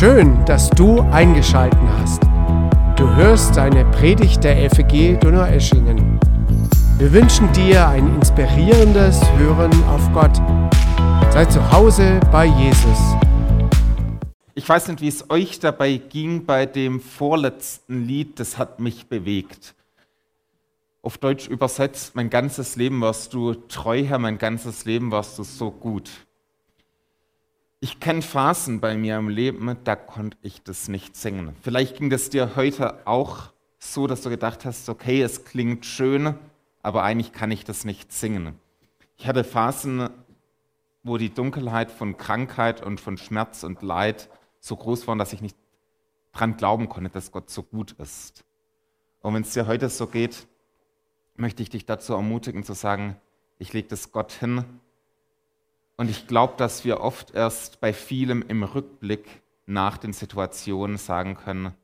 Schön, dass du eingeschalten hast. Du hörst eine Predigt der FEG Donaueschingen. Wir wünschen dir ein inspirierendes Hören auf Gott. Sei zu Hause bei Jesus. Ich weiß nicht, wie es euch dabei ging bei dem vorletzten Lied, das hat mich bewegt. Auf Deutsch übersetzt, mein ganzes Leben warst du treu, Herr, mein ganzes Leben warst du so gut. Ich kenne Phasen bei mir im Leben, da konnte ich das nicht singen. Vielleicht ging das dir heute auch so, dass du gedacht hast, okay, es klingt schön, aber eigentlich kann ich das nicht singen. Ich hatte Phasen, wo die Dunkelheit von Krankheit und von Schmerz und Leid so groß war, dass ich nicht dran glauben konnte, dass Gott so gut ist. Und wenn es dir heute so geht, möchte ich dich dazu ermutigen zu sagen, ich lege das Gott hin und ich glaube, dass wir oft erst bei vielem im Rückblick nach den Situationen sagen können,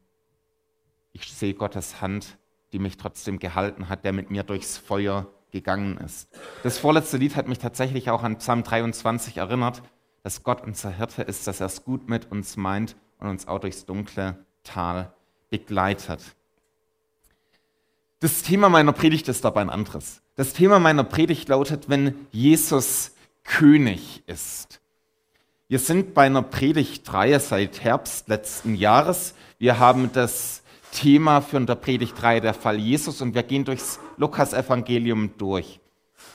ich sehe Gottes Hand, die mich trotzdem gehalten hat, der mit mir durchs Feuer gegangen ist. Das vorletzte Lied hat mich tatsächlich auch an Psalm 23 erinnert, dass Gott unser Hirte ist, dass er es gut mit uns meint und uns auch durchs dunkle Tal begleitet. Das Thema meiner Predigt ist dabei ein anderes. Das Thema meiner Predigt lautet, wenn Jesus König ist. Wir sind bei einer Predigtreihe seit Herbst letzten Jahres. Wir haben das Thema für der Predigtreihe der Fall Jesus und wir gehen durchs Lukas-Evangelium durch.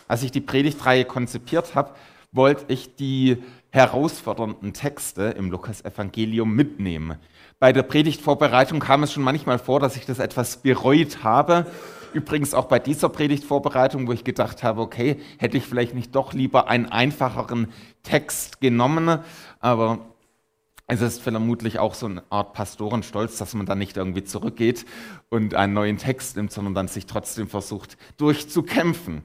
Als ich die Predigtreihe konzipiert habe, wollte ich die herausfordernden Texte im Lukas-Evangelium mitnehmen. Bei der Predigtvorbereitung kam es schon manchmal vor, dass ich das etwas bereut habe, Übrigens auch bei dieser Predigtvorbereitung, wo ich gedacht habe, okay, hätte ich vielleicht nicht doch lieber einen einfacheren Text genommen, aber es ist vermutlich auch so eine Art Pastorenstolz, dass man dann nicht irgendwie zurückgeht und einen neuen Text nimmt, sondern dann sich trotzdem versucht durchzukämpfen.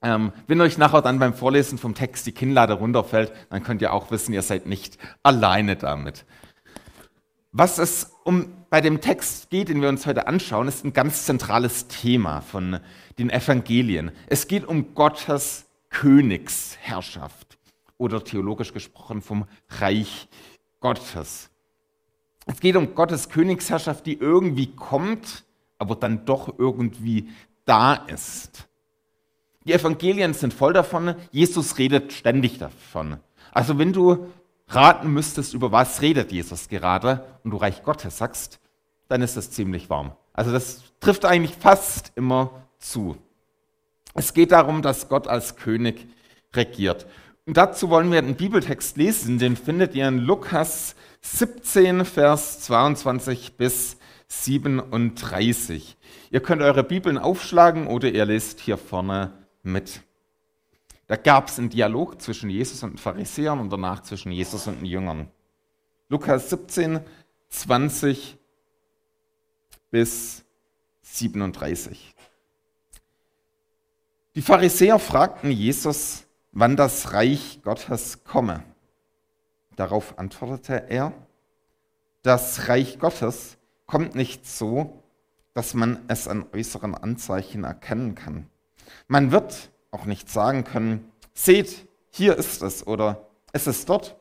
Ähm, wenn euch nachher dann beim Vorlesen vom Text die Kinnlade runterfällt, dann könnt ihr auch wissen, ihr seid nicht alleine damit. Was es um bei dem Text geht, den wir uns heute anschauen, ist ein ganz zentrales Thema von den Evangelien. Es geht um Gottes Königsherrschaft oder theologisch gesprochen vom Reich Gottes. Es geht um Gottes Königsherrschaft, die irgendwie kommt, aber dann doch irgendwie da ist. Die Evangelien sind voll davon, Jesus redet ständig davon. Also wenn du raten müsstest, über was redet Jesus gerade und du Reich Gottes sagst, dann ist es ziemlich warm. Also das trifft eigentlich fast immer zu. Es geht darum, dass Gott als König regiert. Und dazu wollen wir einen Bibeltext lesen, den findet ihr in Lukas 17, Vers 22 bis 37. Ihr könnt eure Bibeln aufschlagen oder ihr lest hier vorne mit. Da gab es einen Dialog zwischen Jesus und den Pharisäern und danach zwischen Jesus und den Jüngern. Lukas 17, 20 bis 37. Die Pharisäer fragten Jesus, wann das Reich Gottes komme. Darauf antwortete er, das Reich Gottes kommt nicht so, dass man es an äußeren Anzeichen erkennen kann. Man wird auch nicht sagen können, seht, hier ist es oder es ist dort.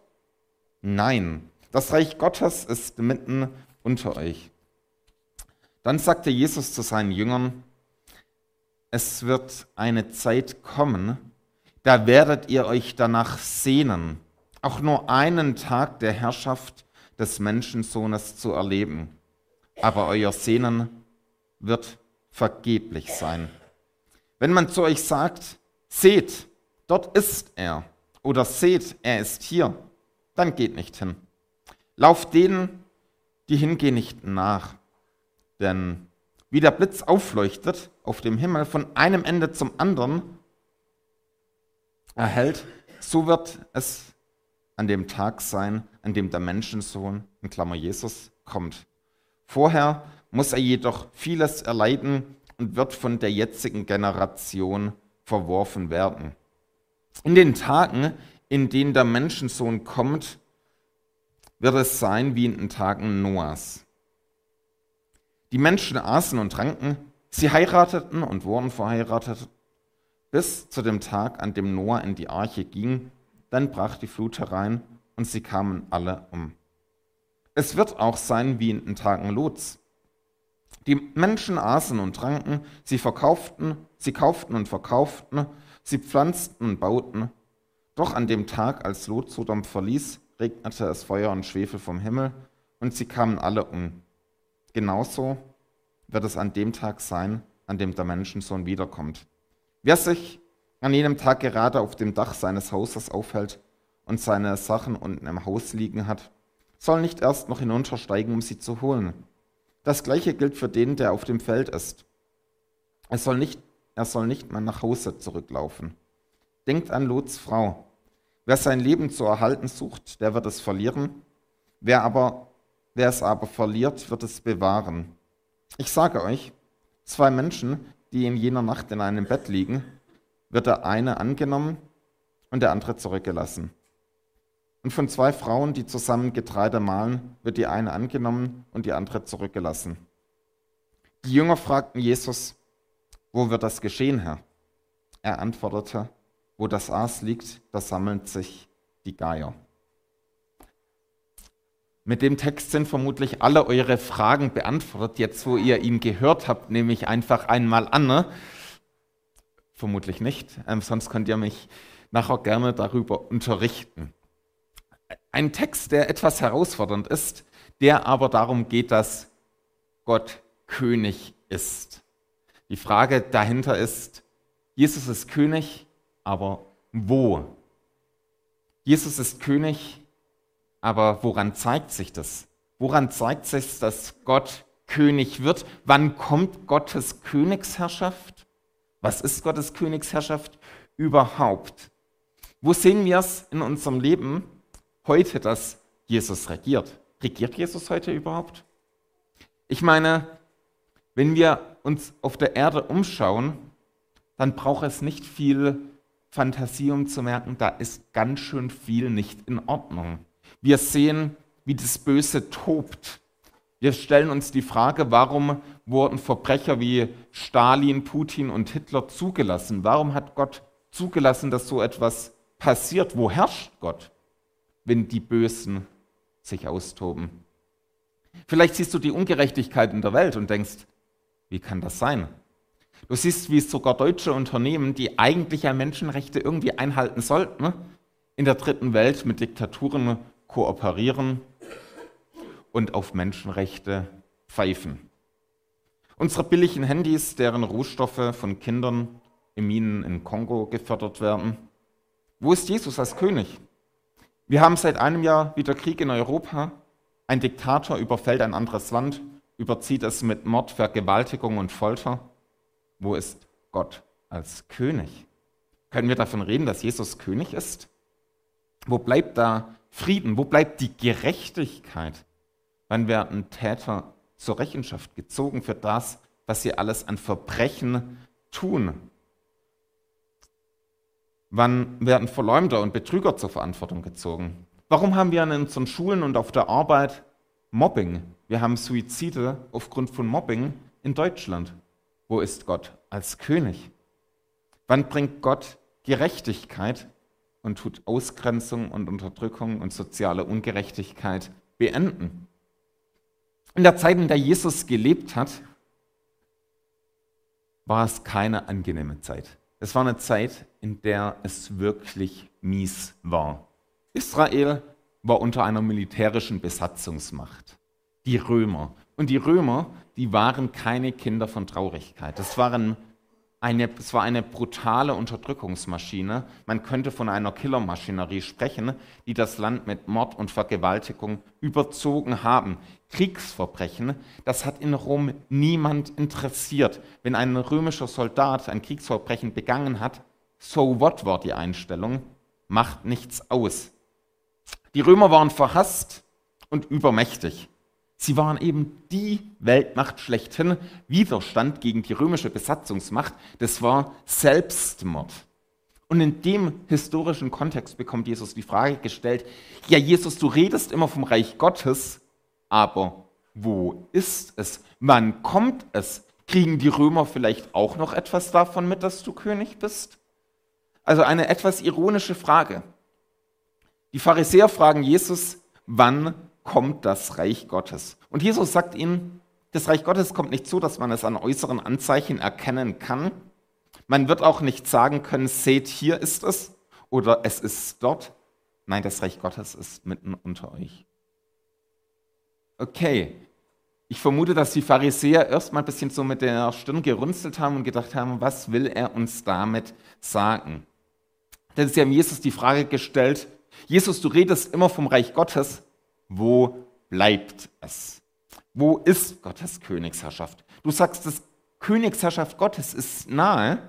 Nein, das Reich Gottes ist mitten unter euch. Dann sagte Jesus zu seinen Jüngern, es wird eine Zeit kommen, da werdet ihr euch danach sehnen, auch nur einen Tag der Herrschaft des Menschensohnes zu erleben. Aber euer Sehnen wird vergeblich sein. Wenn man zu euch sagt, seht, dort ist er, oder seht, er ist hier, dann geht nicht hin. Lauft denen, die hingehen, nicht nach. Denn wie der Blitz aufleuchtet auf dem Himmel von einem Ende zum anderen erhält, so wird es an dem Tag sein, an dem der Menschensohn, in Klammer Jesus, kommt. Vorher muss er jedoch vieles erleiden und wird von der jetzigen Generation verworfen werden. In den Tagen, in denen der Menschensohn kommt, wird es sein wie in den Tagen Noahs. Die Menschen aßen und tranken, sie heirateten und wurden verheiratet, bis zu dem Tag, an dem Noah in die Arche ging. Dann brach die Flut herein und sie kamen alle um. Es wird auch sein wie in den Tagen Lots. Die Menschen aßen und tranken, sie verkauften, sie kauften und verkauften, sie pflanzten und bauten. Doch an dem Tag, als Lot Sodom verließ, regnete es Feuer und Schwefel vom Himmel und sie kamen alle um. Genauso wird es an dem Tag sein, an dem der Menschensohn wiederkommt. Wer sich an jenem Tag gerade auf dem Dach seines Hauses aufhält und seine Sachen unten im Haus liegen hat, soll nicht erst noch hinuntersteigen, um sie zu holen. Das gleiche gilt für den, der auf dem Feld ist. Er soll nicht, er soll nicht mehr nach Hause zurücklaufen. Denkt an Lots Frau. Wer sein Leben zu erhalten sucht, der wird es verlieren. Wer, aber, wer es aber verliert, wird es bewahren. Ich sage euch, zwei Menschen, die in jener Nacht in einem Bett liegen, wird der eine angenommen und der andere zurückgelassen. Und von zwei Frauen, die zusammen Getreide mahlen, wird die eine angenommen und die andere zurückgelassen. Die Jünger fragten Jesus, wo wird das geschehen, Herr? Er antwortete, wo das Aas liegt, da sammeln sich die Geier. Mit dem Text sind vermutlich alle eure Fragen beantwortet, jetzt wo ihr ihn gehört habt, nehme ich einfach einmal an. Ne? Vermutlich nicht, ähm, sonst könnt ihr mich nachher gerne darüber unterrichten. Ein Text, der etwas herausfordernd ist, der aber darum geht, dass Gott König ist. Die Frage dahinter ist, Jesus ist König, aber wo? Jesus ist König, aber woran zeigt sich das? Woran zeigt sich, dass Gott König wird? Wann kommt Gottes Königsherrschaft? Was ist Gottes Königsherrschaft überhaupt? Wo sehen wir es in unserem Leben heute, dass Jesus regiert? Regiert Jesus heute überhaupt? Ich meine, wenn wir uns auf der Erde umschauen, dann braucht es nicht viel Fantasie, um zu merken, da ist ganz schön viel nicht in Ordnung. Wir sehen, wie das Böse tobt. Wir stellen uns die Frage, warum wurden Verbrecher wie Stalin, Putin und Hitler zugelassen? Warum hat Gott zugelassen, dass so etwas passiert? Wo herrscht Gott, wenn die Bösen sich austoben? Vielleicht siehst du die Ungerechtigkeit in der Welt und denkst, wie kann das sein? Du siehst, wie sogar deutsche Unternehmen, die eigentlich ja Menschenrechte irgendwie einhalten sollten, in der dritten Welt mit Diktaturen kooperieren und auf Menschenrechte pfeifen. Unsere billigen Handys, deren Rohstoffe von Kindern in Minen in Kongo gefördert werden. Wo ist Jesus als König? Wir haben seit einem Jahr wieder Krieg in Europa. Ein Diktator überfällt ein anderes Land, überzieht es mit Mord, Vergewaltigung und Folter. Wo ist Gott als König? Können wir davon reden, dass Jesus König ist? Wo bleibt da Frieden? Wo bleibt die Gerechtigkeit? Wann werden Täter zur Rechenschaft gezogen für das, was sie alles an Verbrechen tun? Wann werden Verleumder und Betrüger zur Verantwortung gezogen? Warum haben wir in unseren Schulen und auf der Arbeit Mobbing? Wir haben Suizide aufgrund von Mobbing in Deutschland. Wo ist Gott als König? Wann bringt Gott Gerechtigkeit und tut Ausgrenzung und Unterdrückung und soziale Ungerechtigkeit beenden. In der Zeit, in der Jesus gelebt hat, war es keine angenehme Zeit. Es war eine Zeit, in der es wirklich mies war. Israel war unter einer militärischen Besatzungsmacht. Die Römer. Und die Römer, die waren keine Kinder von Traurigkeit. Das es war eine brutale Unterdrückungsmaschine. Man könnte von einer Killermaschinerie sprechen, die das Land mit Mord und Vergewaltigung überzogen haben. Kriegsverbrechen, das hat in Rom niemand interessiert. Wenn ein römischer Soldat ein Kriegsverbrechen begangen hat, so what war die Einstellung, macht nichts aus. Die Römer waren verhasst und übermächtig. Sie waren eben die Weltmacht schlechthin. Widerstand gegen die römische Besatzungsmacht, das war Selbstmord. Und in dem historischen Kontext bekommt Jesus die Frage gestellt, ja Jesus, du redest immer vom Reich Gottes, aber wo ist es? Wann kommt es? Kriegen die Römer vielleicht auch noch etwas davon mit, dass du König bist? Also eine etwas ironische Frage. Die Pharisäer fragen Jesus, wann kommt das Reich Gottes. Und Jesus sagt ihnen, das Reich Gottes kommt nicht so, dass man es an äußeren Anzeichen erkennen kann. Man wird auch nicht sagen können, seht, hier ist es oder es ist dort. Nein, das Reich Gottes ist mitten unter euch. Okay, ich vermute, dass die Pharisäer erstmal ein bisschen so mit der Stirn gerunzelt haben und gedacht haben, was will er uns damit sagen? Denn sie haben Jesus die Frage gestellt, Jesus, du redest immer vom Reich Gottes, wo bleibt es? Wo ist Gottes Königsherrschaft? Du sagst, das Königsherrschaft Gottes ist nahe,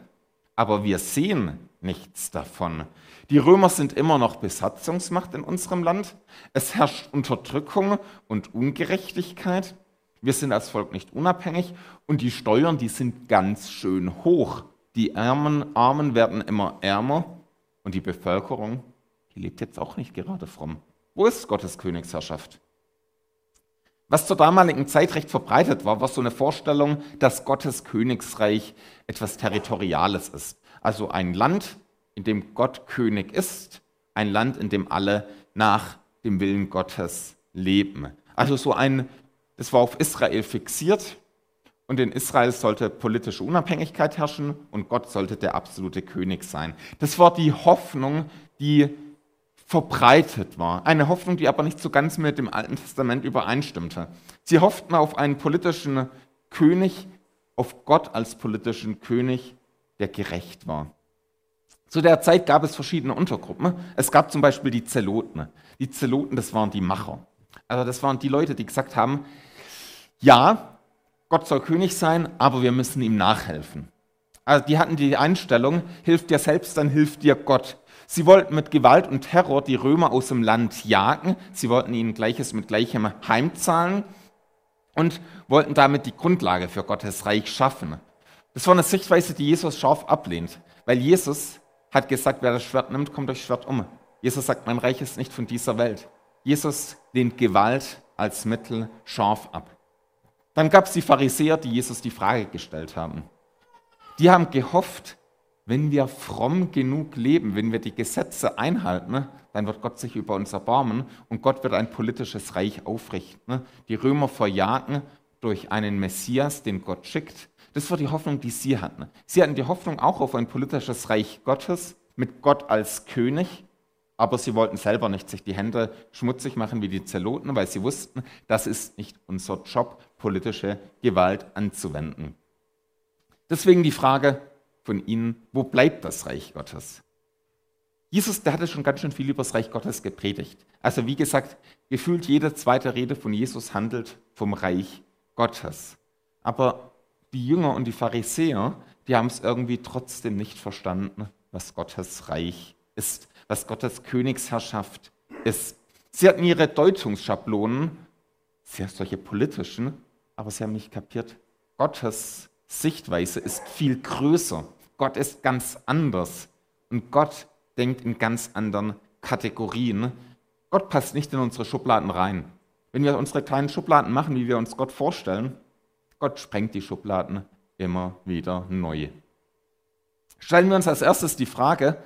aber wir sehen nichts davon. Die Römer sind immer noch Besatzungsmacht in unserem Land. Es herrscht Unterdrückung und Ungerechtigkeit. Wir sind als Volk nicht unabhängig und die Steuern, die sind ganz schön hoch. Die Armen, Armen werden immer ärmer und die Bevölkerung, die lebt jetzt auch nicht gerade fromm. Wo ist Gottes Königsherrschaft? Was zur damaligen Zeit recht verbreitet war, war so eine Vorstellung, dass Gottes Königsreich etwas Territoriales ist. Also ein Land, in dem Gott König ist, ein Land, in dem alle nach dem Willen Gottes leben. Also so ein das war auf Israel fixiert und in Israel sollte politische Unabhängigkeit herrschen und Gott sollte der absolute König sein. Das war die Hoffnung, die verbreitet war. Eine Hoffnung, die aber nicht so ganz mit dem Alten Testament übereinstimmte. Sie hofften auf einen politischen König, auf Gott als politischen König, der gerecht war. Zu der Zeit gab es verschiedene Untergruppen. Es gab zum Beispiel die Zeloten. Die Zeloten, das waren die Macher. Also das waren die Leute, die gesagt haben, ja, Gott soll König sein, aber wir müssen ihm nachhelfen. Also die hatten die Einstellung, hilft dir selbst, dann hilft dir Gott. Sie wollten mit Gewalt und Terror die Römer aus dem Land jagen. Sie wollten ihnen Gleiches mit Gleichem heimzahlen und wollten damit die Grundlage für Gottes Reich schaffen. Das war eine Sichtweise, die Jesus scharf ablehnt, weil Jesus hat gesagt, wer das Schwert nimmt, kommt durch Schwert um. Jesus sagt, mein Reich ist nicht von dieser Welt. Jesus lehnt Gewalt als Mittel scharf ab. Dann gab es die Pharisäer, die Jesus die Frage gestellt haben. Die haben gehofft, wenn wir fromm genug leben, wenn wir die Gesetze einhalten, dann wird Gott sich über uns erbarmen und Gott wird ein politisches Reich aufrichten. Die Römer verjagen durch einen Messias, den Gott schickt. Das war die Hoffnung, die sie hatten. Sie hatten die Hoffnung auch auf ein politisches Reich Gottes mit Gott als König aber sie wollten selber nicht sich die Hände schmutzig machen wie die Zeloten, weil sie wussten, das ist nicht unser Job, politische Gewalt anzuwenden. Deswegen die Frage von Ihnen, wo bleibt das Reich Gottes? Jesus, der hatte schon ganz schön viel über das Reich Gottes gepredigt. Also wie gesagt, gefühlt jede zweite Rede von Jesus handelt vom Reich Gottes. Aber die Jünger und die Pharisäer, die haben es irgendwie trotzdem nicht verstanden, was Gottes Reich ist was Gottes Königsherrschaft ist. Sie hatten ihre Deutungsschablonen, sehr solche politischen, aber sie haben nicht kapiert, Gottes Sichtweise ist viel größer. Gott ist ganz anders. Und Gott denkt in ganz anderen Kategorien. Gott passt nicht in unsere Schubladen rein. Wenn wir unsere kleinen Schubladen machen, wie wir uns Gott vorstellen, Gott sprengt die Schubladen immer wieder neu. Stellen wir uns als erstes die Frage,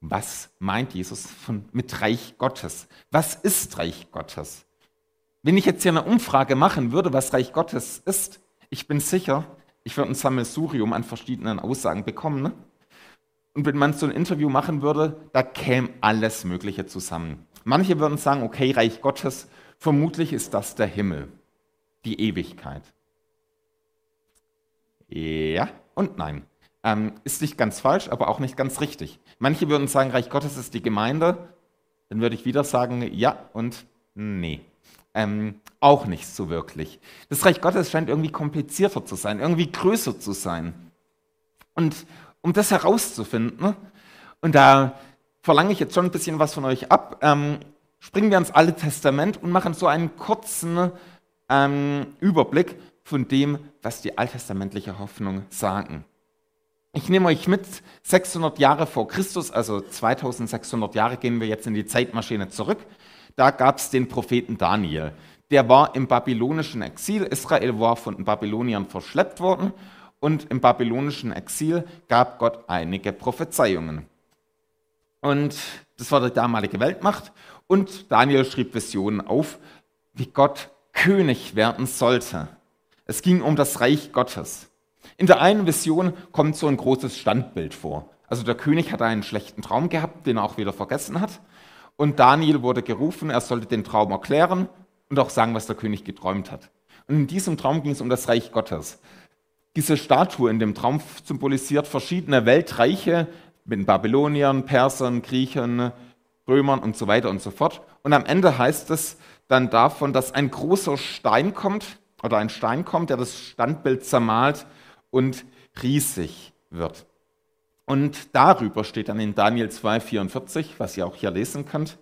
was meint Jesus von, mit Reich Gottes? Was ist Reich Gottes? Wenn ich jetzt hier eine Umfrage machen würde, was Reich Gottes ist, ich bin sicher, ich würde ein Sammelsurium an verschiedenen Aussagen bekommen. Ne? Und wenn man so ein Interview machen würde, da käme alles Mögliche zusammen. Manche würden sagen, okay, Reich Gottes, vermutlich ist das der Himmel, die Ewigkeit. Ja und nein. Ähm, ist nicht ganz falsch, aber auch nicht ganz richtig. Manche würden sagen, Reich Gottes ist die Gemeinde. Dann würde ich wieder sagen, ja und nee. Ähm, auch nicht so wirklich. Das Reich Gottes scheint irgendwie komplizierter zu sein, irgendwie größer zu sein. Und um das herauszufinden, und da verlange ich jetzt schon ein bisschen was von euch ab, ähm, springen wir ins Alte Testament und machen so einen kurzen ähm, Überblick von dem, was die alttestamentliche Hoffnung sagen. Ich nehme euch mit 600 Jahre vor Christus, also 2600 Jahre gehen wir jetzt in die Zeitmaschine zurück. Da gab es den Propheten Daniel. Der war im babylonischen Exil. Israel war von den Babyloniern verschleppt worden und im babylonischen Exil gab Gott einige Prophezeiungen. Und das war die damalige Weltmacht. Und Daniel schrieb Visionen auf, wie Gott König werden sollte. Es ging um das Reich Gottes. In der einen Vision kommt so ein großes Standbild vor. Also der König hatte einen schlechten Traum gehabt, den er auch wieder vergessen hat. Und Daniel wurde gerufen, er sollte den Traum erklären und auch sagen, was der König geträumt hat. Und in diesem Traum ging es um das Reich Gottes. Diese Statue in dem Traum symbolisiert verschiedene Weltreiche mit Babyloniern, Persern, Griechen, Römern und so weiter und so fort. Und am Ende heißt es dann davon, dass ein großer Stein kommt oder ein Stein kommt, der das Standbild zermalt und riesig wird. Und darüber steht dann in Daniel 2,44, was ihr auch hier lesen könnt.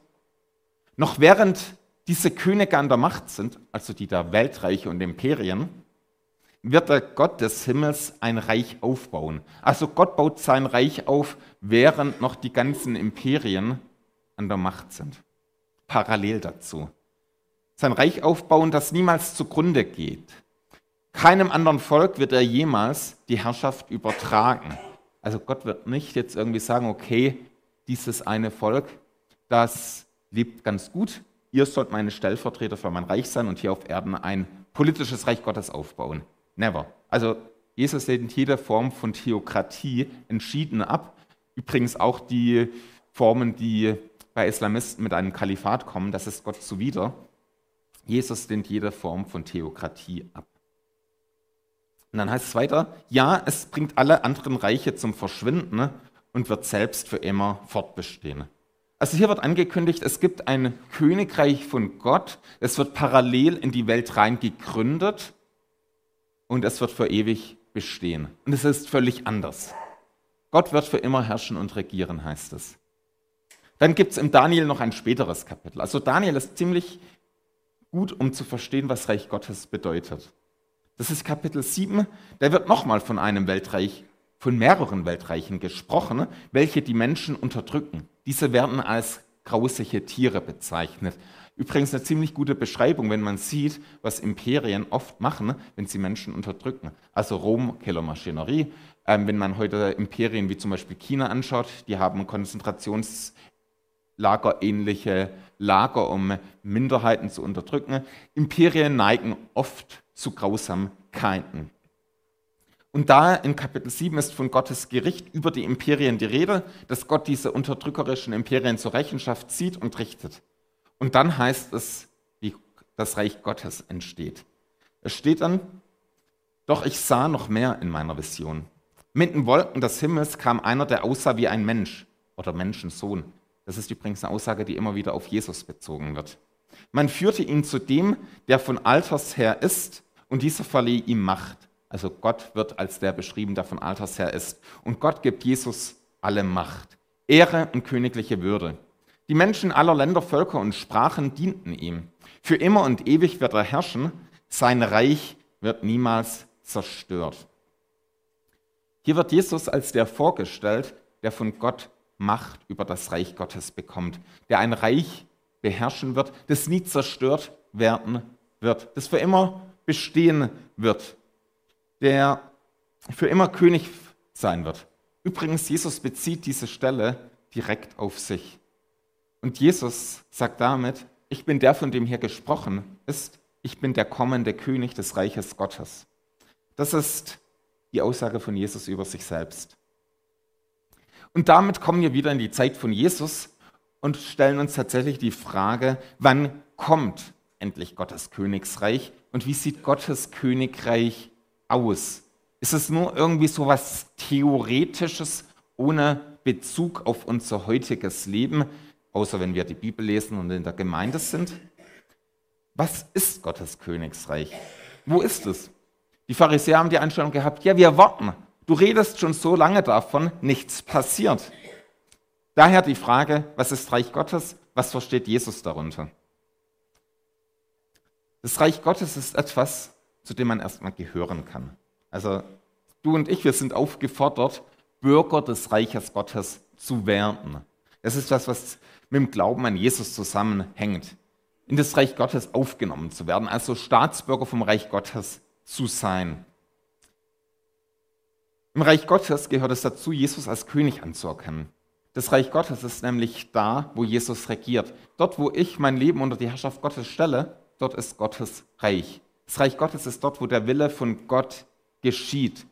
Noch während diese Könige an der Macht sind, also die der Weltreiche und Imperien, wird der Gott des Himmels ein Reich aufbauen. Also Gott baut sein Reich auf, während noch die ganzen Imperien an der Macht sind. Parallel dazu. Sein Reich aufbauen, das niemals zugrunde geht. Keinem anderen Volk wird er jemals die Herrschaft übertragen. Also Gott wird nicht jetzt irgendwie sagen, okay, dieses eine Volk, das lebt ganz gut, ihr sollt meine Stellvertreter für mein Reich sein und hier auf Erden ein politisches Reich Gottes aufbauen. Never. Also Jesus lehnt jede Form von Theokratie entschieden ab. Übrigens auch die Formen, die bei Islamisten mit einem Kalifat kommen, das ist Gott zuwider. Jesus lehnt jede Form von Theokratie ab. Und dann heißt es weiter, ja, es bringt alle anderen Reiche zum Verschwinden und wird selbst für immer fortbestehen. Also hier wird angekündigt, es gibt ein Königreich von Gott, es wird parallel in die Welt rein gegründet und es wird für ewig bestehen. Und es ist völlig anders. Gott wird für immer herrschen und regieren, heißt es. Dann gibt es im Daniel noch ein späteres Kapitel. Also Daniel ist ziemlich gut, um zu verstehen, was Reich Gottes bedeutet. Das ist Kapitel 7. Da wird nochmal von einem Weltreich, von mehreren Weltreichen gesprochen, welche die Menschen unterdrücken. Diese werden als grausige Tiere bezeichnet. Übrigens eine ziemlich gute Beschreibung, wenn man sieht, was Imperien oft machen, wenn sie Menschen unterdrücken. Also Rom, Kellermaschinerie. Ähm, wenn man heute Imperien wie zum Beispiel China anschaut, die haben Konzentrationslagerähnliche Lager, um Minderheiten zu unterdrücken. Imperien neigen oft zu Grausamkeiten. Und da in Kapitel 7 ist von Gottes Gericht über die Imperien die Rede, dass Gott diese unterdrückerischen Imperien zur Rechenschaft zieht und richtet. Und dann heißt es, wie das Reich Gottes entsteht. Es steht dann, doch ich sah noch mehr in meiner Vision. Mit den Wolken des Himmels kam einer, der aussah wie ein Mensch oder Menschensohn. Das ist übrigens eine Aussage, die immer wieder auf Jesus bezogen wird. Man führte ihn zu dem, der von Alters her ist, und dieser verlieh ihm Macht. Also Gott wird als der beschrieben, der von Alters her ist. Und Gott gibt Jesus alle Macht, Ehre und königliche Würde. Die Menschen aller Länder, Völker und Sprachen dienten ihm. Für immer und ewig wird er herrschen, sein Reich wird niemals zerstört. Hier wird Jesus als der vorgestellt, der von Gott Macht über das Reich Gottes bekommt, der ein Reich beherrschen wird, das nie zerstört werden wird, das für immer bestehen wird, der für immer König sein wird. Übrigens, Jesus bezieht diese Stelle direkt auf sich. Und Jesus sagt damit, ich bin der, von dem hier gesprochen ist, ich bin der kommende König des Reiches Gottes. Das ist die Aussage von Jesus über sich selbst. Und damit kommen wir wieder in die Zeit von Jesus und stellen uns tatsächlich die Frage, wann kommt endlich Gottes Königsreich und wie sieht Gottes Königreich aus? Ist es nur irgendwie so was Theoretisches ohne Bezug auf unser heutiges Leben, außer wenn wir die Bibel lesen und in der Gemeinde sind? Was ist Gottes Königsreich? Wo ist es? Die Pharisäer haben die Einstellung gehabt, ja, wir warten. Du redest schon so lange davon, nichts passiert. Daher die Frage, was ist Reich Gottes? Was versteht Jesus darunter? Das Reich Gottes ist etwas, zu dem man erstmal gehören kann. Also du und ich, wir sind aufgefordert, Bürger des Reiches Gottes zu werden. Das ist das, was mit dem Glauben an Jesus zusammenhängt. In das Reich Gottes aufgenommen zu werden, also Staatsbürger vom Reich Gottes zu sein. Im Reich Gottes gehört es dazu, Jesus als König anzuerkennen. Das Reich Gottes ist nämlich da, wo Jesus regiert. Dort, wo ich mein Leben unter die Herrschaft Gottes stelle, dort ist Gottes Reich. Das Reich Gottes ist dort, wo der Wille von Gott geschieht,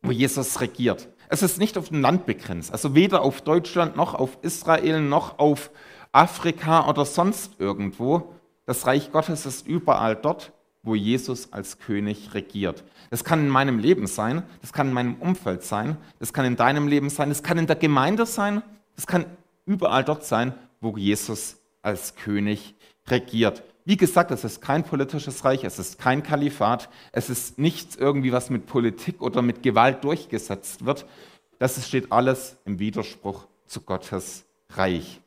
wo Jesus regiert. Es ist nicht auf ein Land begrenzt, also weder auf Deutschland noch auf Israel noch auf Afrika oder sonst irgendwo. Das Reich Gottes ist überall dort, wo Jesus als König regiert. Das kann in meinem Leben sein, das kann in meinem Umfeld sein, das kann in deinem Leben sein, das kann in der Gemeinde sein, das kann überall dort sein, wo Jesus als König regiert. Wie gesagt, es ist kein politisches Reich, es ist kein Kalifat, es ist nichts irgendwie, was mit Politik oder mit Gewalt durchgesetzt wird. Das steht alles im Widerspruch zu Gottes Reich.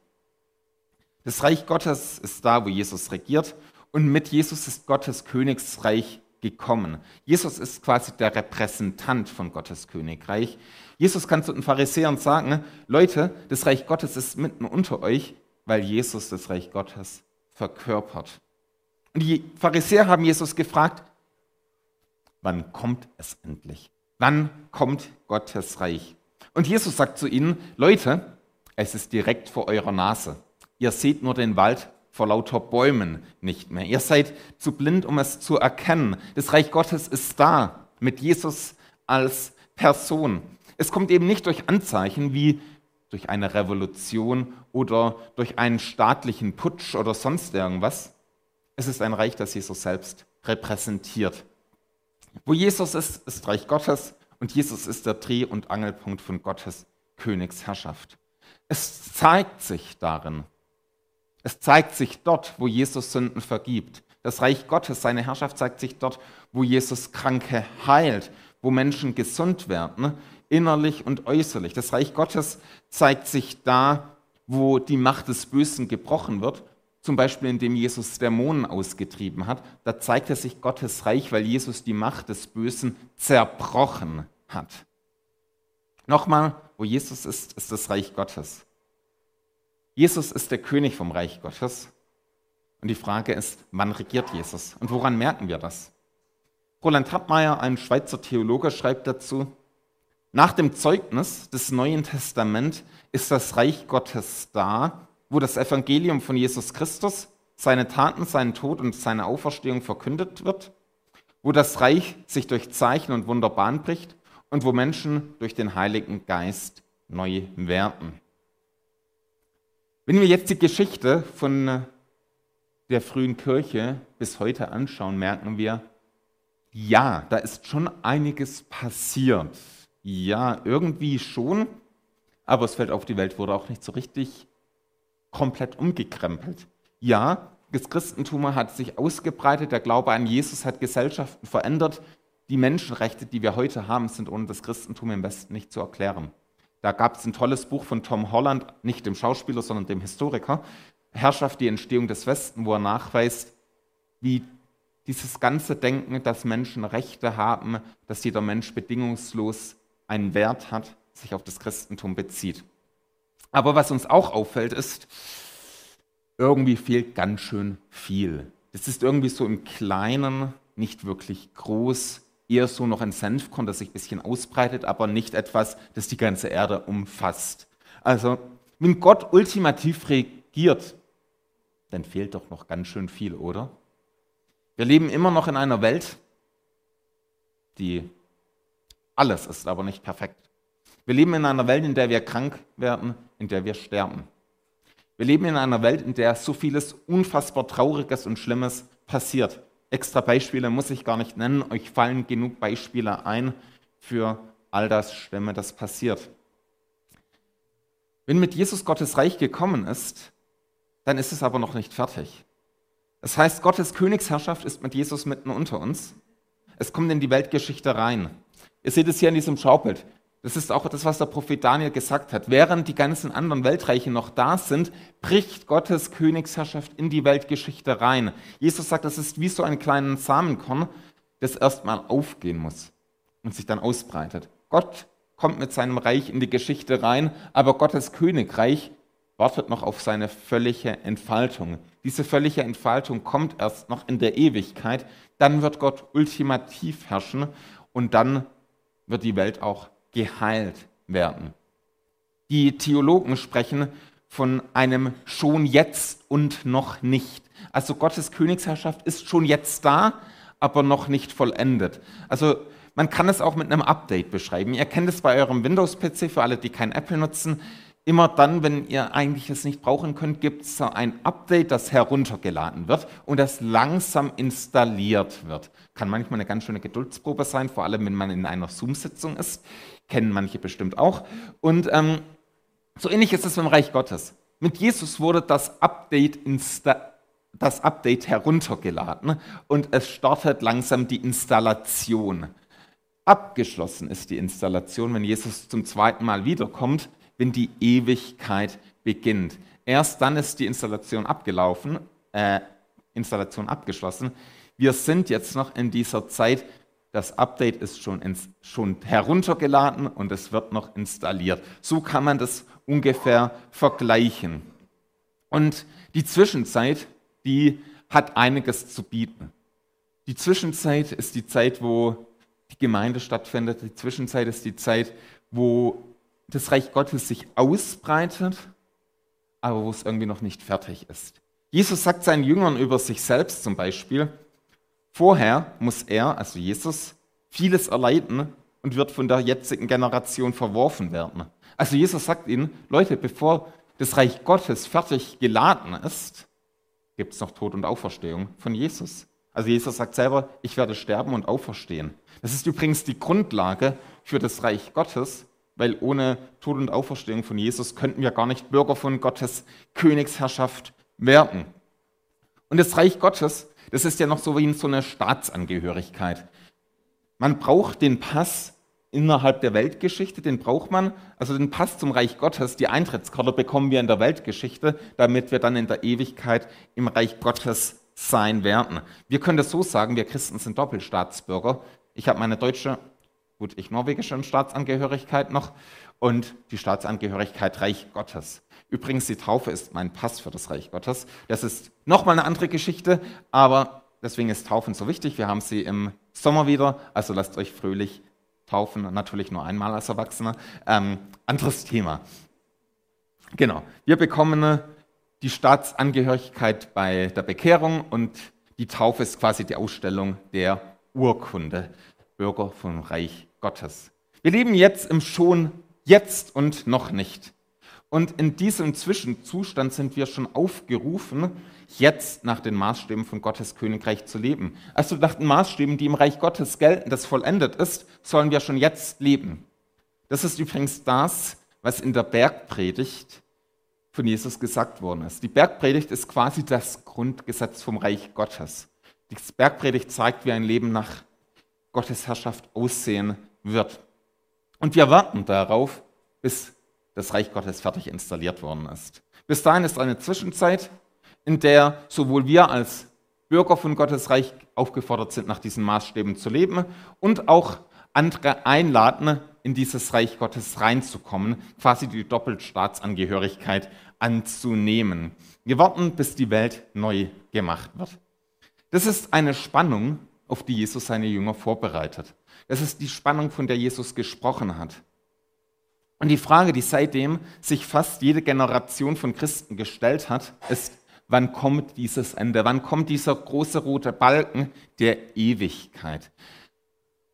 Das Reich Gottes ist da, wo Jesus regiert und mit Jesus ist Gottes Königsreich gekommen. Jesus ist quasi der Repräsentant von Gottes Königreich. Jesus kann zu den Pharisäern sagen, Leute, das Reich Gottes ist mitten unter euch, weil Jesus das Reich Gottes verkörpert. Und die Pharisäer haben Jesus gefragt, wann kommt es endlich? Wann kommt Gottes Reich? Und Jesus sagt zu ihnen, Leute, es ist direkt vor eurer Nase. Ihr seht nur den Wald vor lauter Bäumen nicht mehr. Ihr seid zu blind, um es zu erkennen. Das Reich Gottes ist da mit Jesus als Person. Es kommt eben nicht durch Anzeichen wie durch eine Revolution oder durch einen staatlichen Putsch oder sonst irgendwas. Es ist ein Reich, das Jesus selbst repräsentiert. Wo Jesus ist, ist Reich Gottes und Jesus ist der Dreh- und Angelpunkt von Gottes Königsherrschaft. Es zeigt sich darin, es zeigt sich dort, wo Jesus Sünden vergibt. Das Reich Gottes, seine Herrschaft zeigt sich dort, wo Jesus Kranke heilt, wo Menschen gesund werden, innerlich und äußerlich. Das Reich Gottes zeigt sich da, wo die Macht des Bösen gebrochen wird, zum Beispiel indem Jesus Dämonen ausgetrieben hat. Da zeigt er sich Gottes Reich, weil Jesus die Macht des Bösen zerbrochen hat. Nochmal, wo Jesus ist, ist das Reich Gottes. Jesus ist der König vom Reich Gottes. Und die Frage ist, wann regiert Jesus? Und woran merken wir das? Roland Hartmeier, ein Schweizer Theologe, schreibt dazu, nach dem Zeugnis des Neuen Testaments ist das Reich Gottes da, wo das Evangelium von Jesus Christus, seine Taten, seinen Tod und seine Auferstehung verkündet wird, wo das Reich sich durch Zeichen und Wunder Bahn bricht und wo Menschen durch den Heiligen Geist neu werden. Wenn wir jetzt die Geschichte von der frühen Kirche bis heute anschauen, merken wir, ja, da ist schon einiges passiert. Ja, irgendwie schon, aber das Feld auf die Welt wurde auch nicht so richtig komplett umgekrempelt. Ja, das Christentum hat sich ausgebreitet, der Glaube an Jesus hat Gesellschaften verändert. Die Menschenrechte, die wir heute haben, sind ohne das Christentum im Westen nicht zu erklären. Da gab es ein tolles Buch von Tom Holland, nicht dem Schauspieler, sondern dem Historiker, Herrschaft, die Entstehung des Westen, wo er nachweist, wie dieses ganze Denken, dass Menschen Rechte haben, dass jeder Mensch bedingungslos einen Wert hat, sich auf das Christentum bezieht. Aber was uns auch auffällt, ist, irgendwie fehlt ganz schön viel. Das ist irgendwie so im Kleinen, nicht wirklich groß eher so noch ein Senfkorn, das sich ein bisschen ausbreitet, aber nicht etwas, das die ganze Erde umfasst. Also, wenn Gott ultimativ regiert, dann fehlt doch noch ganz schön viel, oder? Wir leben immer noch in einer Welt, die alles ist, aber nicht perfekt. Wir leben in einer Welt, in der wir krank werden, in der wir sterben. Wir leben in einer Welt, in der so vieles unfassbar Trauriges und Schlimmes passiert. Extra Beispiele muss ich gar nicht nennen. Euch fallen genug Beispiele ein für all das Schlimme, das passiert. Wenn mit Jesus Gottes Reich gekommen ist, dann ist es aber noch nicht fertig. Das heißt, Gottes Königsherrschaft ist mit Jesus mitten unter uns. Es kommt in die Weltgeschichte rein. Ihr seht es hier in diesem Schaubild. Das ist auch das, was der Prophet Daniel gesagt hat. Während die ganzen anderen Weltreiche noch da sind, bricht Gottes Königsherrschaft in die Weltgeschichte rein. Jesus sagt, das ist wie so ein kleines Samenkorn, das erstmal aufgehen muss und sich dann ausbreitet. Gott kommt mit seinem Reich in die Geschichte rein, aber Gottes Königreich wartet noch auf seine völlige Entfaltung. Diese völlige Entfaltung kommt erst noch in der Ewigkeit. Dann wird Gott ultimativ herrschen und dann wird die Welt auch geheilt werden. Die Theologen sprechen von einem schon jetzt und noch nicht. Also Gottes Königsherrschaft ist schon jetzt da, aber noch nicht vollendet. Also man kann es auch mit einem Update beschreiben. Ihr kennt es bei eurem Windows-PC, für alle, die kein Apple nutzen. Immer dann, wenn ihr eigentlich es nicht brauchen könnt, gibt es ein Update, das heruntergeladen wird und das langsam installiert wird. Kann manchmal eine ganz schöne Geduldsprobe sein, vor allem wenn man in einer Zoom-Sitzung ist. Kennen manche bestimmt auch. Und ähm, so ähnlich ist es beim Reich Gottes. Mit Jesus wurde das Update, das Update heruntergeladen und es startet langsam die Installation. Abgeschlossen ist die Installation, wenn Jesus zum zweiten Mal wiederkommt, wenn die Ewigkeit beginnt. Erst dann ist die Installation abgelaufen, äh, Installation abgeschlossen. Wir sind jetzt noch in dieser Zeit, das Update ist schon, ins, schon heruntergeladen und es wird noch installiert. So kann man das ungefähr vergleichen. Und die Zwischenzeit, die hat einiges zu bieten. Die Zwischenzeit ist die Zeit, wo die Gemeinde stattfindet. Die Zwischenzeit ist die Zeit, wo das Reich Gottes sich ausbreitet, aber wo es irgendwie noch nicht fertig ist. Jesus sagt seinen Jüngern über sich selbst zum Beispiel, vorher muss er, also Jesus, vieles erleiden und wird von der jetzigen Generation verworfen werden. Also Jesus sagt ihnen, Leute, bevor das Reich Gottes fertig geladen ist, gibt es noch Tod und Auferstehung von Jesus. Also Jesus sagt selber, ich werde sterben und auferstehen. Das ist übrigens die Grundlage für das Reich Gottes, weil ohne Tod und Auferstehung von Jesus könnten wir gar nicht Bürger von Gottes Königsherrschaft werden. Und das Reich Gottes, das ist ja noch so wie so eine Staatsangehörigkeit. Man braucht den Pass innerhalb der Weltgeschichte, den braucht man, also den Pass zum Reich Gottes, die Eintrittskarte bekommen wir in der Weltgeschichte, damit wir dann in der Ewigkeit im Reich Gottes sein werden. Wir können das so sagen, wir Christen sind Doppelstaatsbürger. Ich habe meine deutsche, gut, ich norwegische Staatsangehörigkeit noch und die Staatsangehörigkeit Reich Gottes. Übrigens, die Taufe ist mein Pass für das Reich Gottes. Das ist nochmal eine andere Geschichte, aber deswegen ist Taufen so wichtig. Wir haben sie im Sommer wieder, also lasst euch fröhlich taufen, natürlich nur einmal als Erwachsener. Ähm, anderes Thema. Genau, wir bekommen die Staatsangehörigkeit bei der Bekehrung und die Taufe ist quasi die Ausstellung der Urkunde, Bürger vom Reich Gottes. Wir leben jetzt im schon jetzt und noch nicht. Und in diesem Zwischenzustand sind wir schon aufgerufen, jetzt nach den Maßstäben von Gottes Königreich zu leben. Also nach den Maßstäben, die im Reich Gottes gelten, das vollendet ist, sollen wir schon jetzt leben. Das ist übrigens das, was in der Bergpredigt von Jesus gesagt worden ist. Die Bergpredigt ist quasi das Grundgesetz vom Reich Gottes. Die Bergpredigt zeigt, wie ein Leben nach Gottes Herrschaft aussehen wird. Und wir warten darauf, bis das Reich Gottes fertig installiert worden ist. Bis dahin ist eine Zwischenzeit, in der sowohl wir als Bürger von Gottes Reich aufgefordert sind, nach diesen Maßstäben zu leben und auch andere einladen, in dieses Reich Gottes reinzukommen, quasi die Doppelstaatsangehörigkeit anzunehmen. Wir warten, bis die Welt neu gemacht wird. Das ist eine Spannung, auf die Jesus seine Jünger vorbereitet. Das ist die Spannung, von der Jesus gesprochen hat. Und die Frage, die seitdem sich fast jede Generation von Christen gestellt hat, ist, wann kommt dieses Ende? Wann kommt dieser große rote Balken der Ewigkeit?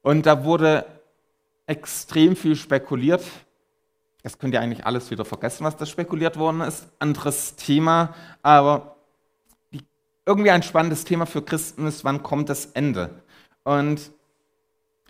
Und da wurde extrem viel spekuliert. Das könnt ihr eigentlich alles wieder vergessen, was da spekuliert worden ist. Anderes Thema, aber die, irgendwie ein spannendes Thema für Christen ist, wann kommt das Ende? Und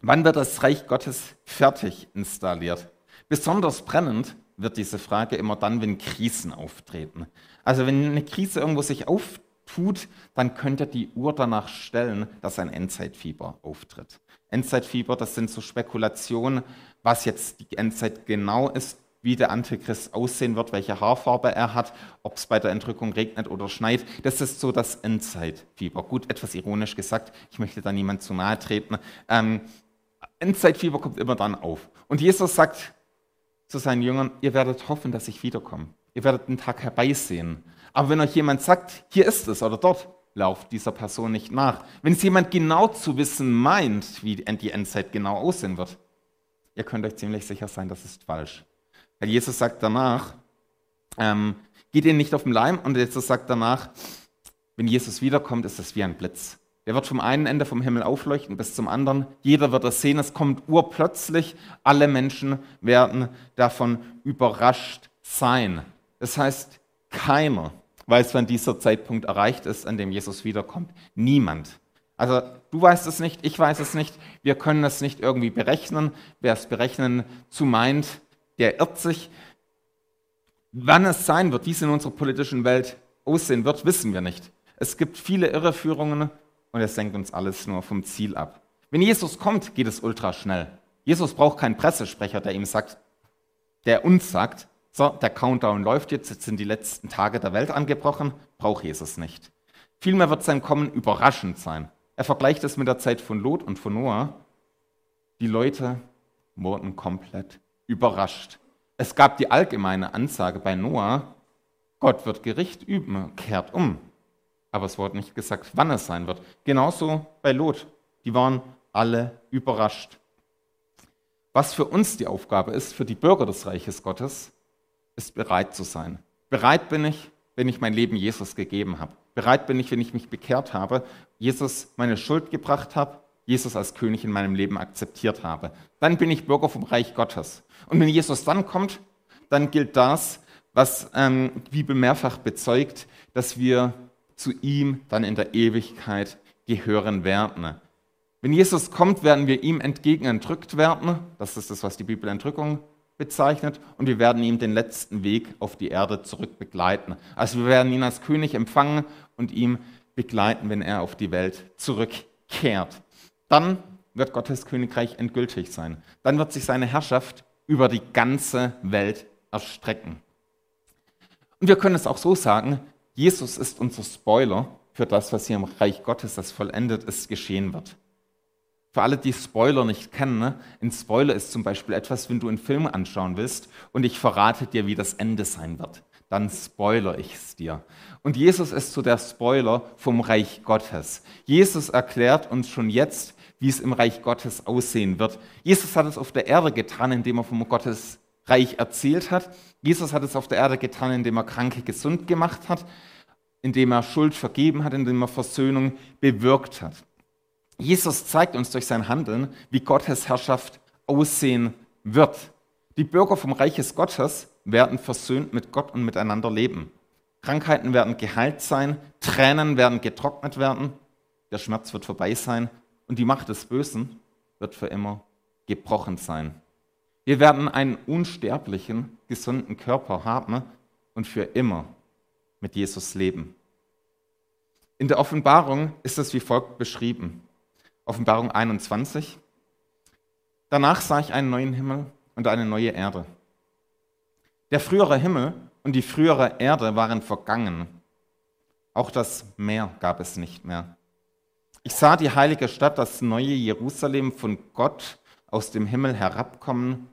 wann wird das Reich Gottes fertig installiert? Besonders brennend wird diese Frage immer dann, wenn Krisen auftreten. Also wenn eine Krise irgendwo sich auftut, dann könnt ihr die Uhr danach stellen, dass ein Endzeitfieber auftritt. Endzeitfieber, das sind so Spekulationen, was jetzt die Endzeit genau ist, wie der Antichrist aussehen wird, welche Haarfarbe er hat, ob es bei der Entrückung regnet oder schneit. Das ist so das Endzeitfieber. Gut, etwas ironisch gesagt, ich möchte da niemand zu nahe treten. Ähm, Endzeitfieber kommt immer dann auf. Und Jesus sagt, zu seinen Jüngern, ihr werdet hoffen, dass ich wiederkomme. Ihr werdet den Tag herbeisehen. Aber wenn euch jemand sagt, hier ist es oder dort, lauft dieser Person nicht nach. Wenn es jemand genau zu wissen meint, wie die Endzeit genau aussehen wird, ihr könnt euch ziemlich sicher sein, das ist falsch. Weil Jesus sagt danach, ähm, geht ihnen nicht auf den Leim und Jesus sagt danach, wenn Jesus wiederkommt, ist es wie ein Blitz. Der wird vom einen Ende vom Himmel aufleuchten bis zum anderen. Jeder wird das sehen. Es kommt urplötzlich. Alle Menschen werden davon überrascht sein. Das heißt, keiner weiß, wann dieser Zeitpunkt erreicht ist, an dem Jesus wiederkommt. Niemand. Also du weißt es nicht, ich weiß es nicht. Wir können es nicht irgendwie berechnen. Wer es berechnen zu meint, der irrt sich. Wann es sein wird, wie es in unserer politischen Welt aussehen wird, wissen wir nicht. Es gibt viele Irreführungen und es senkt uns alles nur vom Ziel ab. Wenn Jesus kommt, geht es ultra schnell. Jesus braucht keinen Pressesprecher, der ihm sagt, der uns sagt, so, der Countdown läuft jetzt, jetzt sind die letzten Tage der Welt angebrochen, braucht Jesus nicht. Vielmehr wird sein Kommen überraschend sein. Er vergleicht es mit der Zeit von Lot und von Noah. Die Leute wurden komplett überrascht. Es gab die allgemeine Ansage bei Noah, Gott wird Gericht üben, kehrt um. Aber es wurde nicht gesagt, wann es sein wird. Genauso bei Lot. Die waren alle überrascht. Was für uns die Aufgabe ist, für die Bürger des Reiches Gottes, ist bereit zu sein. Bereit bin ich, wenn ich mein Leben Jesus gegeben habe. Bereit bin ich, wenn ich mich bekehrt habe, Jesus meine Schuld gebracht habe, Jesus als König in meinem Leben akzeptiert habe. Dann bin ich Bürger vom Reich Gottes. Und wenn Jesus dann kommt, dann gilt das, was ähm, die Bibel mehrfach bezeugt, dass wir zu ihm dann in der Ewigkeit gehören werden. Wenn Jesus kommt, werden wir ihm entgegen entrückt werden. Das ist das, was die Bibel Entrückung bezeichnet. Und wir werden ihm den letzten Weg auf die Erde zurück begleiten. Also wir werden ihn als König empfangen und ihm begleiten, wenn er auf die Welt zurückkehrt. Dann wird Gottes Königreich endgültig sein. Dann wird sich seine Herrschaft über die ganze Welt erstrecken. Und wir können es auch so sagen, Jesus ist unser Spoiler für das, was hier im Reich Gottes, das vollendet ist, geschehen wird. Für alle, die Spoiler nicht kennen, ne? ein Spoiler ist zum Beispiel etwas, wenn du einen Film anschauen willst und ich verrate dir, wie das Ende sein wird. Dann spoiler ich es dir. Und Jesus ist so der Spoiler vom Reich Gottes. Jesus erklärt uns schon jetzt, wie es im Reich Gottes aussehen wird. Jesus hat es auf der Erde getan, indem er vom Gottes Reich erzählt hat. Jesus hat es auf der Erde getan, indem er Kranke gesund gemacht hat, indem er Schuld vergeben hat, indem er Versöhnung bewirkt hat. Jesus zeigt uns durch sein Handeln, wie Gottes Herrschaft aussehen wird. Die Bürger vom Reich des Gottes werden versöhnt mit Gott und miteinander leben. Krankheiten werden geheilt sein, Tränen werden getrocknet werden, der Schmerz wird vorbei sein und die Macht des Bösen wird für immer gebrochen sein. Wir werden einen unsterblichen, gesunden Körper haben und für immer mit Jesus leben. In der Offenbarung ist es wie folgt beschrieben. Offenbarung 21. Danach sah ich einen neuen Himmel und eine neue Erde. Der frühere Himmel und die frühere Erde waren vergangen. Auch das Meer gab es nicht mehr. Ich sah die heilige Stadt, das neue Jerusalem von Gott aus dem Himmel herabkommen,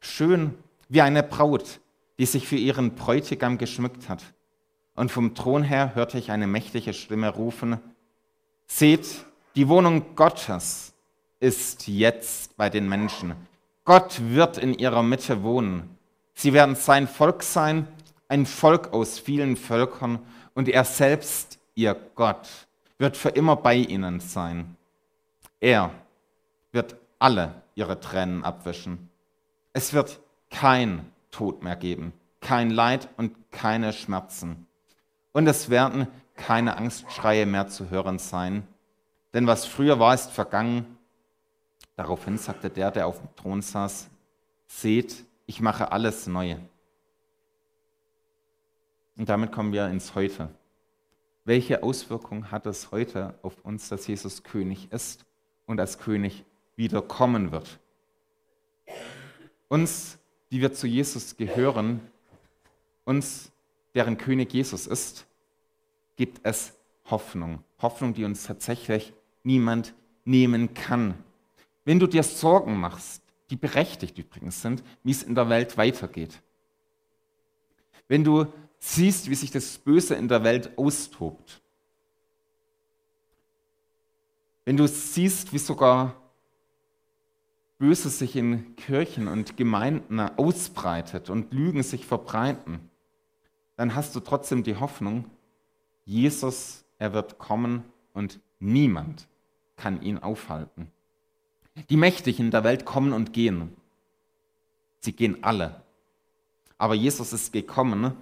schön wie eine Braut, die sich für ihren Bräutigam geschmückt hat. Und vom Thron her hörte ich eine mächtige Stimme rufen, Seht, die Wohnung Gottes ist jetzt bei den Menschen. Gott wird in ihrer Mitte wohnen. Sie werden sein Volk sein, ein Volk aus vielen Völkern, und er selbst, ihr Gott, wird für immer bei ihnen sein. Er wird alle ihre Tränen abwischen. Es wird kein Tod mehr geben, kein Leid und keine Schmerzen. Und es werden keine Angstschreie mehr zu hören sein. Denn was früher war, ist vergangen. Daraufhin sagte der, der auf dem Thron saß, seht, ich mache alles neu. Und damit kommen wir ins Heute. Welche Auswirkung hat es heute auf uns, dass Jesus König ist und als König wiederkommen wird? Uns, die wir zu Jesus gehören, uns, deren König Jesus ist, gibt es Hoffnung. Hoffnung, die uns tatsächlich niemand nehmen kann. Wenn du dir Sorgen machst, die berechtigt übrigens sind, wie es in der Welt weitergeht. Wenn du siehst, wie sich das Böse in der Welt austobt. Wenn du siehst, wie sogar Böse sich in Kirchen und Gemeinden ausbreitet und Lügen sich verbreiten, dann hast du trotzdem die Hoffnung, Jesus, er wird kommen und niemand kann ihn aufhalten. Die Mächtigen der Welt kommen und gehen. Sie gehen alle. Aber Jesus ist gekommen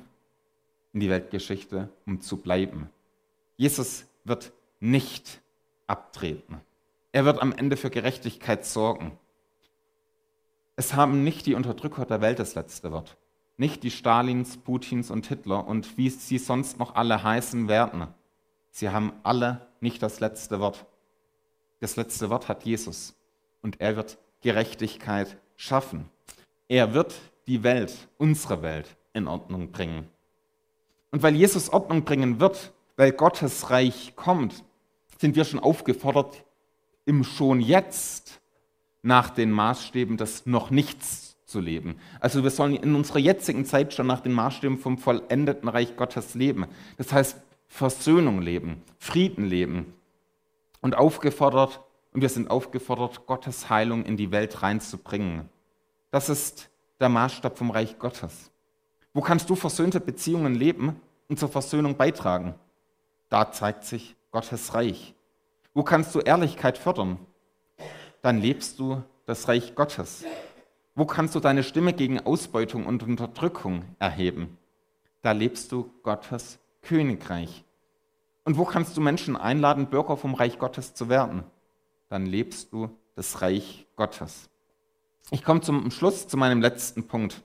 in die Weltgeschichte, um zu bleiben. Jesus wird nicht abtreten. Er wird am Ende für Gerechtigkeit sorgen. Es haben nicht die Unterdrücker der Welt das letzte Wort. Nicht die Stalins, Putins und Hitler und wie sie sonst noch alle heißen werden. Sie haben alle nicht das letzte Wort. Das letzte Wort hat Jesus und er wird Gerechtigkeit schaffen. Er wird die Welt, unsere Welt, in Ordnung bringen. Und weil Jesus Ordnung bringen wird, weil Gottes Reich kommt, sind wir schon aufgefordert, im schon jetzt nach den Maßstäben des noch nichts zu leben. Also wir sollen in unserer jetzigen Zeit schon nach den Maßstäben vom vollendeten Reich Gottes leben. Das heißt Versöhnung leben, Frieden leben und aufgefordert und wir sind aufgefordert, Gottes Heilung in die Welt reinzubringen. Das ist der Maßstab vom Reich Gottes. Wo kannst du versöhnte Beziehungen leben und zur Versöhnung beitragen? Da zeigt sich Gottes Reich. Wo kannst du Ehrlichkeit fördern? Dann lebst du das Reich Gottes. Wo kannst du deine Stimme gegen Ausbeutung und Unterdrückung erheben? Da lebst du Gottes Königreich. Und wo kannst du Menschen einladen, Bürger vom Reich Gottes zu werden? Dann lebst du das Reich Gottes. Ich komme zum Schluss zu meinem letzten Punkt.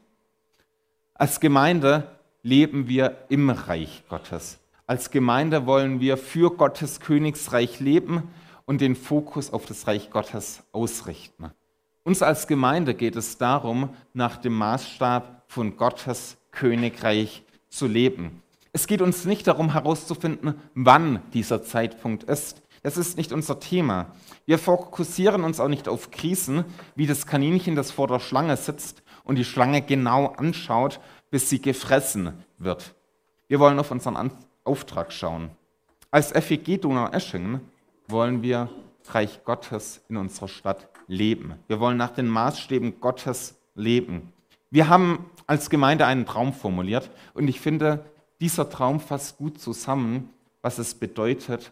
Als Gemeinde leben wir im Reich Gottes. Als Gemeinde wollen wir für Gottes Königsreich leben und den Fokus auf das Reich Gottes ausrichten. Uns als Gemeinde geht es darum, nach dem Maßstab von Gottes Königreich zu leben. Es geht uns nicht darum herauszufinden, wann dieser Zeitpunkt ist. Das ist nicht unser Thema. Wir fokussieren uns auch nicht auf Krisen, wie das Kaninchen, das vor der Schlange sitzt und die Schlange genau anschaut, bis sie gefressen wird. Wir wollen auf unseren Auftrag schauen. Als FEG Donau-Eschingen wollen wir Reich Gottes in unserer Stadt leben. Wir wollen nach den Maßstäben Gottes leben. Wir haben als Gemeinde einen Traum formuliert und ich finde, dieser Traum fasst gut zusammen, was es bedeutet,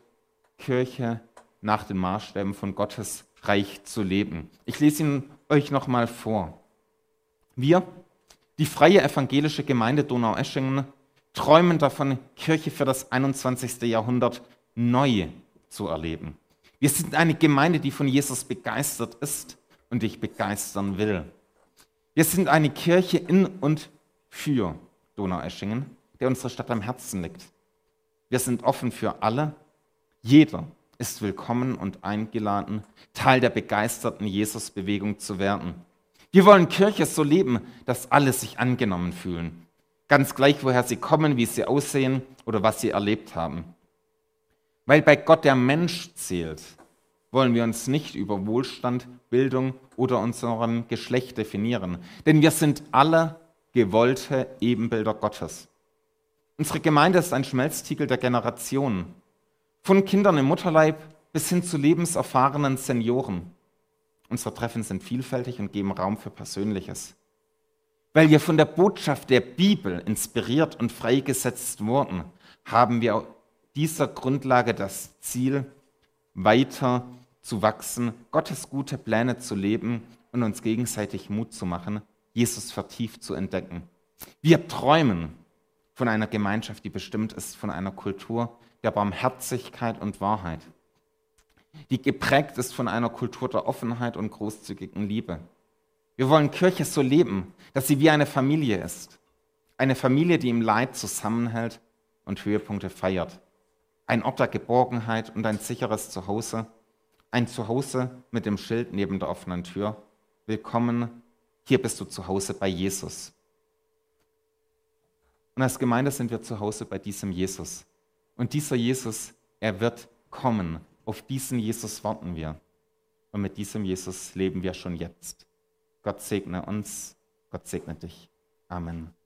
Kirche nach den Maßstäben von Gottes Reich zu leben. Ich lese ihn euch nochmal vor. Wir, die freie evangelische Gemeinde Donau-Eschingen, träumen davon, Kirche für das 21. Jahrhundert neu zu erleben. Wir sind eine Gemeinde, die von Jesus begeistert ist und dich begeistern will. Wir sind eine Kirche in und für Donaueschingen, der unserer Stadt am Herzen liegt. Wir sind offen für alle. Jeder ist willkommen und eingeladen, Teil der begeisterten Jesus-Bewegung zu werden. Wir wollen Kirche so leben, dass alle sich angenommen fühlen, Ganz gleich, woher sie kommen, wie sie aussehen oder was sie erlebt haben. Weil bei Gott der Mensch zählt, wollen wir uns nicht über Wohlstand, Bildung oder unseren Geschlecht definieren. Denn wir sind alle gewollte Ebenbilder Gottes. Unsere Gemeinde ist ein Schmelztiegel der Generationen. Von Kindern im Mutterleib bis hin zu lebenserfahrenen Senioren. Unsere Treffen sind vielfältig und geben Raum für Persönliches weil wir von der Botschaft der Bibel inspiriert und freigesetzt wurden, haben wir dieser Grundlage das Ziel, weiter zu wachsen, Gottes gute Pläne zu leben und uns gegenseitig Mut zu machen, Jesus vertieft zu entdecken. Wir träumen von einer Gemeinschaft, die bestimmt ist von einer Kultur der Barmherzigkeit und Wahrheit, die geprägt ist von einer Kultur der Offenheit und großzügigen Liebe wir wollen Kirche so leben, dass sie wie eine Familie ist. Eine Familie, die im Leid zusammenhält und Höhepunkte feiert. Ein Ort der Geborgenheit und ein sicheres Zuhause. Ein Zuhause mit dem Schild neben der offenen Tür. Willkommen, hier bist du zu Hause bei Jesus. Und als Gemeinde sind wir zu Hause bei diesem Jesus. Und dieser Jesus, er wird kommen. Auf diesen Jesus warten wir. Und mit diesem Jesus leben wir schon jetzt. Gott segne uns, Gott segne dich. Amen.